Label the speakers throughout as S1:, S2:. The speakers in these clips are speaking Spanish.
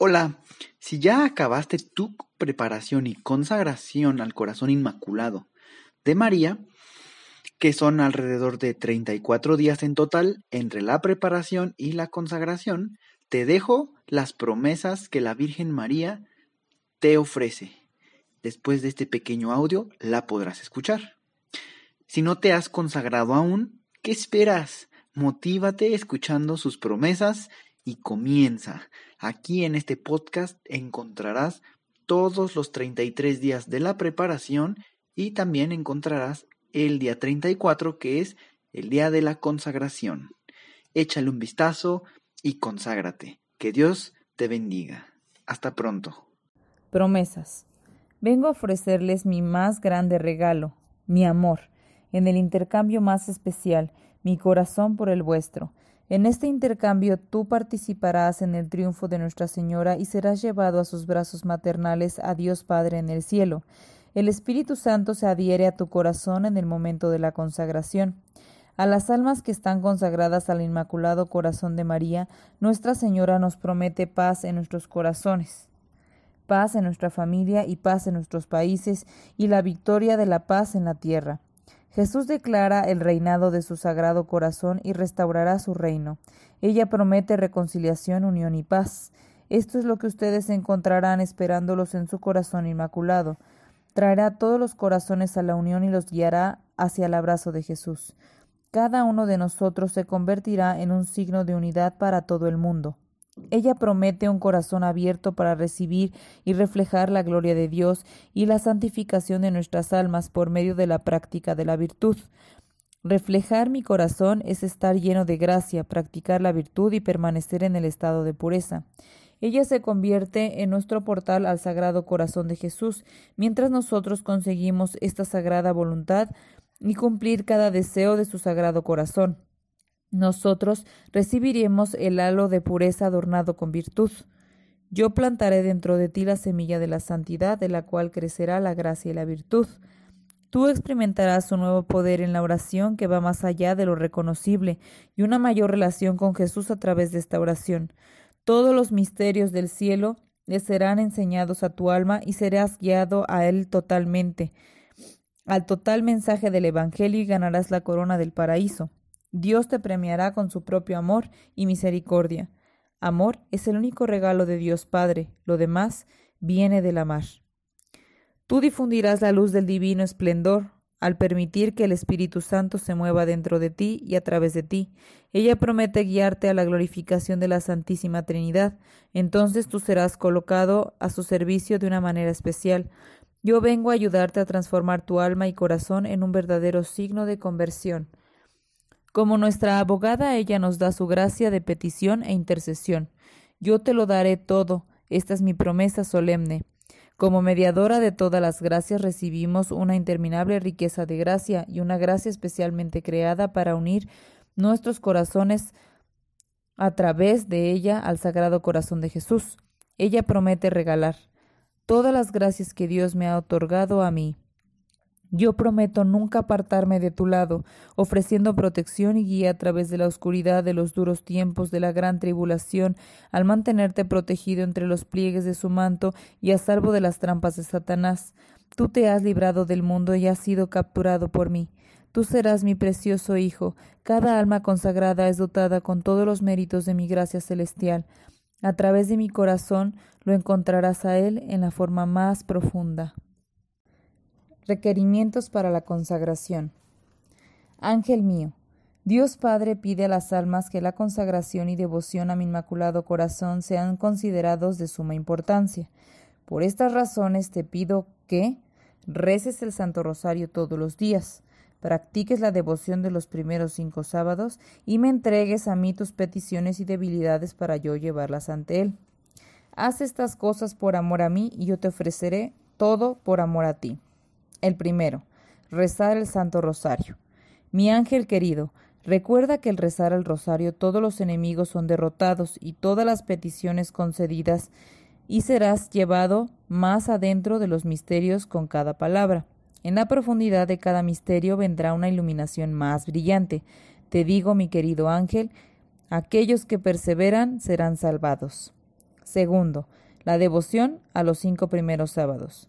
S1: Hola, si ya acabaste tu preparación y consagración al corazón inmaculado de María, que son alrededor de 34 días en total entre la preparación y la consagración, te dejo las promesas que la Virgen María te ofrece. Después de este pequeño audio la podrás escuchar. Si no te has consagrado aún, ¿qué esperas? Motívate escuchando sus promesas y comienza. Aquí en este podcast encontrarás todos los 33 días de la preparación y también encontrarás el día 34 que es el día de la consagración. Échale un vistazo y conságrate. Que Dios te bendiga. Hasta pronto.
S2: Promesas. Vengo a ofrecerles mi más grande regalo, mi amor en el intercambio más especial, mi corazón por el vuestro. En este intercambio tú participarás en el triunfo de Nuestra Señora y serás llevado a sus brazos maternales a Dios Padre en el cielo. El Espíritu Santo se adhiere a tu corazón en el momento de la consagración. A las almas que están consagradas al Inmaculado Corazón de María, Nuestra Señora nos promete paz en nuestros corazones, paz en nuestra familia y paz en nuestros países y la victoria de la paz en la tierra. Jesús declara el reinado de su sagrado corazón y restaurará su reino. Ella promete reconciliación, unión y paz. Esto es lo que ustedes encontrarán esperándolos en su corazón inmaculado. Traerá todos los corazones a la unión y los guiará hacia el abrazo de Jesús. Cada uno de nosotros se convertirá en un signo de unidad para todo el mundo. Ella promete un corazón abierto para recibir y reflejar la gloria de Dios y la santificación de nuestras almas por medio de la práctica de la virtud. Reflejar mi corazón es estar lleno de gracia, practicar la virtud y permanecer en el estado de pureza. Ella se convierte en nuestro portal al Sagrado Corazón de Jesús, mientras nosotros conseguimos esta sagrada voluntad y cumplir cada deseo de su Sagrado Corazón nosotros recibiremos el halo de pureza adornado con virtud. Yo plantaré dentro de ti la semilla de la santidad, de la cual crecerá la gracia y la virtud. Tú experimentarás un nuevo poder en la oración que va más allá de lo reconocible y una mayor relación con Jesús a través de esta oración. Todos los misterios del cielo le serán enseñados a tu alma y serás guiado a él totalmente, al total mensaje del Evangelio y ganarás la corona del paraíso. Dios te premiará con su propio amor y misericordia. Amor es el único regalo de Dios Padre, lo demás viene de la mar. Tú difundirás la luz del divino esplendor al permitir que el Espíritu Santo se mueva dentro de ti y a través de ti. Ella promete guiarte a la glorificación de la Santísima Trinidad. Entonces tú serás colocado a su servicio de una manera especial. Yo vengo a ayudarte a transformar tu alma y corazón en un verdadero signo de conversión. Como nuestra abogada, ella nos da su gracia de petición e intercesión. Yo te lo daré todo, esta es mi promesa solemne. Como mediadora de todas las gracias recibimos una interminable riqueza de gracia y una gracia especialmente creada para unir nuestros corazones a través de ella al Sagrado Corazón de Jesús. Ella promete regalar todas las gracias que Dios me ha otorgado a mí. Yo prometo nunca apartarme de tu lado, ofreciendo protección y guía a través de la oscuridad de los duros tiempos de la gran tribulación, al mantenerte protegido entre los pliegues de su manto y a salvo de las trampas de Satanás. Tú te has librado del mundo y has sido capturado por mí. Tú serás mi precioso Hijo. Cada alma consagrada es dotada con todos los méritos de mi gracia celestial. A través de mi corazón lo encontrarás a Él en la forma más profunda. Requerimientos para la consagración. Ángel mío, Dios Padre pide a las almas que la consagración y devoción a mi Inmaculado Corazón sean considerados de suma importancia. Por estas razones te pido que reces el Santo Rosario todos los días, practiques la devoción de los primeros cinco sábados y me entregues a mí tus peticiones y debilidades para yo llevarlas ante Él. Haz estas cosas por amor a mí y yo te ofreceré todo por amor a ti. El primero, rezar el Santo Rosario. Mi ángel querido, recuerda que al rezar el rosario todos los enemigos son derrotados y todas las peticiones concedidas y serás llevado más adentro de los misterios con cada palabra. En la profundidad de cada misterio vendrá una iluminación más brillante. Te digo, mi querido ángel, aquellos que perseveran serán salvados. Segundo, la devoción a los cinco primeros sábados.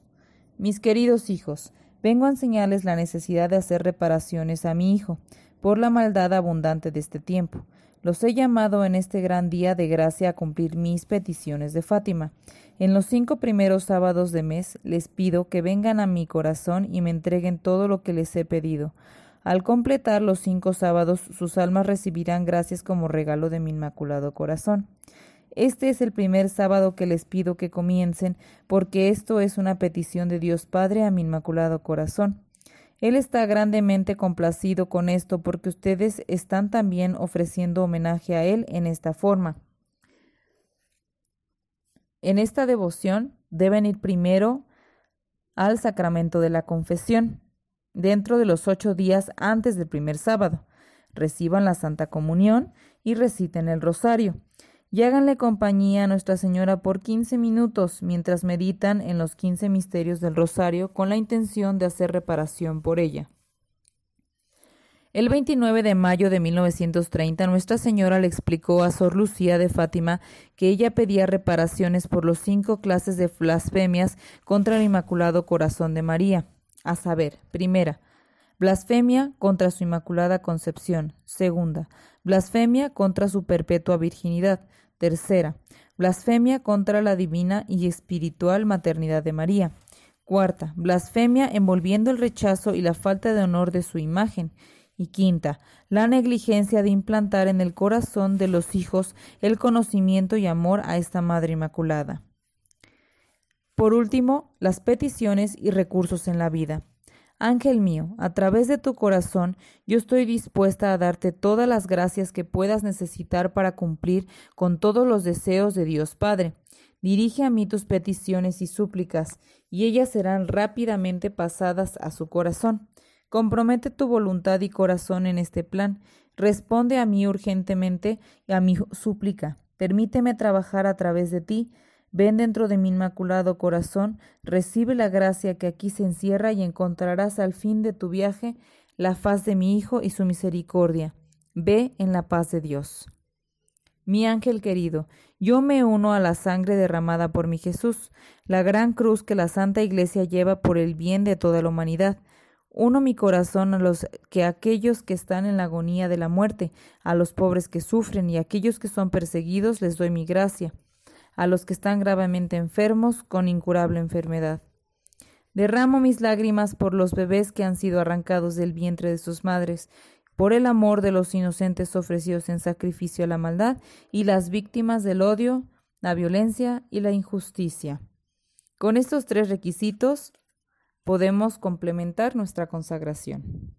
S2: Mis queridos hijos, vengo a enseñarles la necesidad de hacer reparaciones a mi hijo por la maldad abundante de este tiempo. Los he llamado en este gran día de gracia a cumplir mis peticiones de Fátima. En los cinco primeros sábados de mes les pido que vengan a mi corazón y me entreguen todo lo que les he pedido. Al completar los cinco sábados, sus almas recibirán gracias como regalo de mi inmaculado corazón. Este es el primer sábado que les pido que comiencen, porque esto es una petición de Dios Padre a mi inmaculado corazón. Él está grandemente complacido con esto porque ustedes están también ofreciendo homenaje a Él en esta forma. En esta devoción deben ir primero al sacramento de la confesión, dentro de los ocho días antes del primer sábado. Reciban la Santa Comunión y reciten el rosario. Y háganle compañía a Nuestra Señora por quince minutos mientras meditan en los quince misterios del rosario con la intención de hacer reparación por ella. El 29 de mayo de 1930, Nuestra Señora le explicó a Sor Lucía de Fátima que ella pedía reparaciones por los cinco clases de blasfemias contra el Inmaculado Corazón de María, a saber, primera, blasfemia contra su Inmaculada Concepción, segunda, blasfemia contra su perpetua virginidad, tercera, blasfemia contra la divina y espiritual maternidad de María, cuarta, blasfemia envolviendo el rechazo y la falta de honor de su imagen, y quinta, la negligencia de implantar en el corazón de los hijos el conocimiento y amor a esta Madre Inmaculada. Por último, las peticiones y recursos en la vida. Ángel mío, a través de tu corazón yo estoy dispuesta a darte todas las gracias que puedas necesitar para cumplir con todos los deseos de Dios Padre. Dirige a mí tus peticiones y súplicas, y ellas serán rápidamente pasadas a su corazón. Compromete tu voluntad y corazón en este plan. Responde a mí urgentemente y a mi súplica. Permíteme trabajar a través de ti. Ven dentro de mi inmaculado corazón, recibe la gracia que aquí se encierra y encontrarás al fin de tu viaje la faz de mi Hijo y su misericordia. Ve en la paz de Dios. Mi ángel querido, yo me uno a la sangre derramada por mi Jesús, la gran cruz que la Santa Iglesia lleva por el bien de toda la humanidad. Uno mi corazón a los que aquellos que están en la agonía de la muerte, a los pobres que sufren y a aquellos que son perseguidos les doy mi gracia, a los que están gravemente enfermos con incurable enfermedad. Derramo mis lágrimas por los bebés que han sido arrancados del vientre de sus madres, por el amor de los inocentes ofrecidos en sacrificio a la maldad y las víctimas del odio, la violencia y la injusticia. Con estos tres requisitos, podemos complementar nuestra consagración.